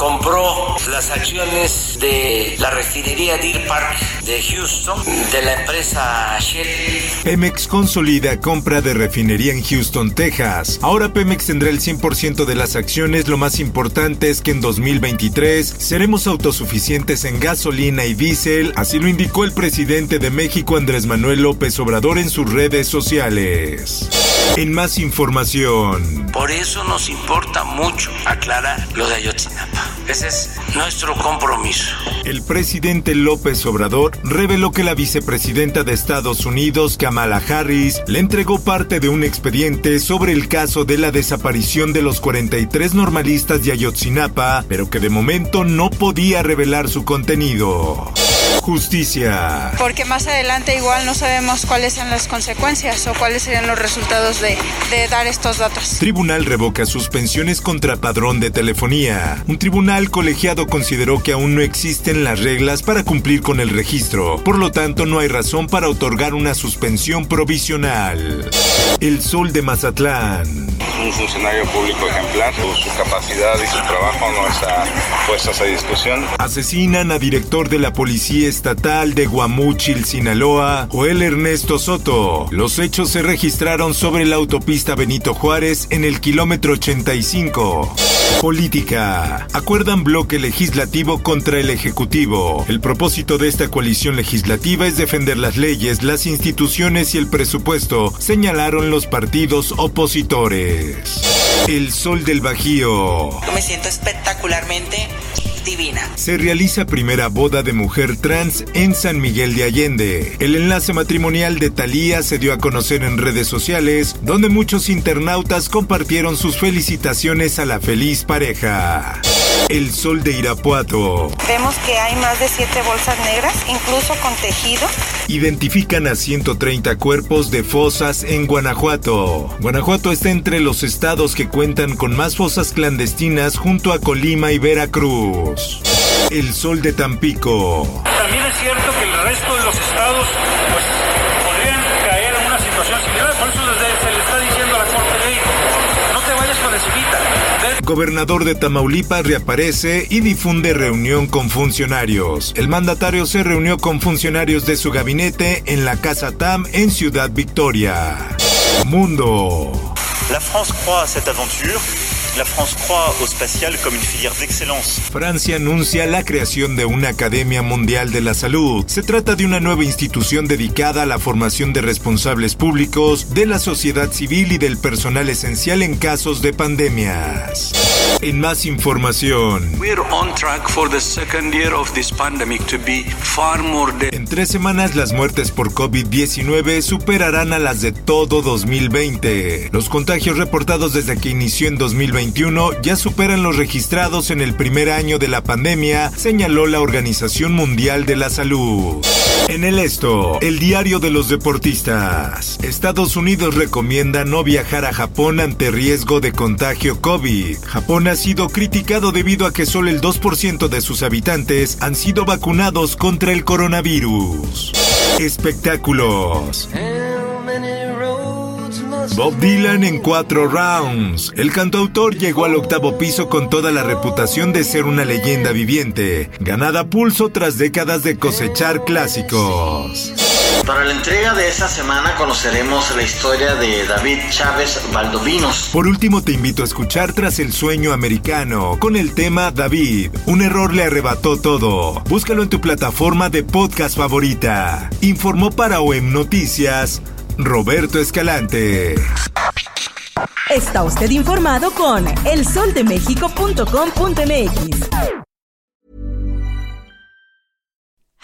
compró las acciones de la refinería Deer Park de Houston de la empresa Shell. Pemex consolida compra de refinería en Houston, Texas. Ahora Pemex tendrá el 100% de las acciones. Lo más importante es que en 2023 seremos autosuficientes en gasolina y diésel. Así lo indicó el presidente de México, Andrés Manuel López Obrador, en sus redes sociales. En más información. Por eso nos importa mucho aclarar lo de Ayotzinapa. Ese es nuestro compromiso. El presidente López Obrador reveló que la vicepresidenta de Estados Unidos, Kamala Harris, le entregó parte de un expediente sobre el caso de la desaparición de los 43 normalistas de Ayotzinapa, pero que de momento no podía revelar su contenido. Justicia. Porque más adelante igual no sabemos cuáles son las consecuencias o cuáles serían los resultados de, de dar estos datos. Tribunal revoca suspensiones contra padrón de telefonía. Un tribunal colegiado consideró que aún no existen las reglas para cumplir con el registro. Por lo tanto, no hay razón para otorgar una suspensión provisional. El Sol de Mazatlán. Un funcionario público ejemplar, su capacidad y su trabajo no está puestos a discusión. Asesinan a director de la Policía Estatal de Guamúchil, Sinaloa, Joel Ernesto Soto. Los hechos se registraron sobre la autopista Benito Juárez en el kilómetro 85. Política. Acuerdan bloque legislativo contra el Ejecutivo. El propósito de esta coalición legislativa es defender las leyes, las instituciones y el presupuesto, señalaron los partidos opositores. El Sol del Bajío. Me siento espectacularmente divina. Se realiza primera boda de mujer trans en San Miguel de Allende. El enlace matrimonial de Thalía se dio a conocer en redes sociales, donde muchos internautas compartieron sus felicitaciones a la feliz pareja. El sol de Irapuato. Vemos que hay más de siete bolsas negras, incluso con tejido. Identifican a 130 cuerpos de fosas en Guanajuato. Guanajuato está entre los estados que cuentan con más fosas clandestinas junto a Colima y Veracruz. El sol de Tampico. También es cierto que el resto de los estados pues, podrían caer en una situación similar, por eso se le está diciendo vayas con Espita. Gobernador de Tamaulipas reaparece y difunde reunión con funcionarios. El mandatario se reunió con funcionarios de su gabinete en la Casa TAM en Ciudad Victoria. Mundo. La France croit a cette aventure. La France croit au spatial comme une filière d'excellence. Francia anuncia la creación de una Academia Mundial de la Salud. Se trata de una nueva institución dedicada a la formación de responsables públicos, de la sociedad civil y del personal esencial en casos de pandemias. En más información. En tres semanas las muertes por COVID-19 superarán a las de todo 2020. Los contagios reportados desde que inició en 2021 ya superan los registrados en el primer año de la pandemia, señaló la Organización Mundial de la Salud. En el esto, el diario de los deportistas. Estados Unidos recomienda no viajar a Japón ante riesgo de contagio COVID. Japón ha sido criticado debido a que solo el 2% de sus habitantes han sido vacunados contra el coronavirus. Espectáculos. Bob Dylan en cuatro rounds. El cantautor llegó al octavo piso con toda la reputación de ser una leyenda viviente, ganada pulso tras décadas de cosechar clásicos. Para la entrega de esta semana conoceremos la historia de David Chávez Valdovinos. Por último te invito a escuchar Tras el sueño americano con el tema David. Un error le arrebató todo. Búscalo en tu plataforma de podcast favorita. Informó para OEM Noticias Roberto Escalante. Está usted informado con elsoldemexico.com.mx.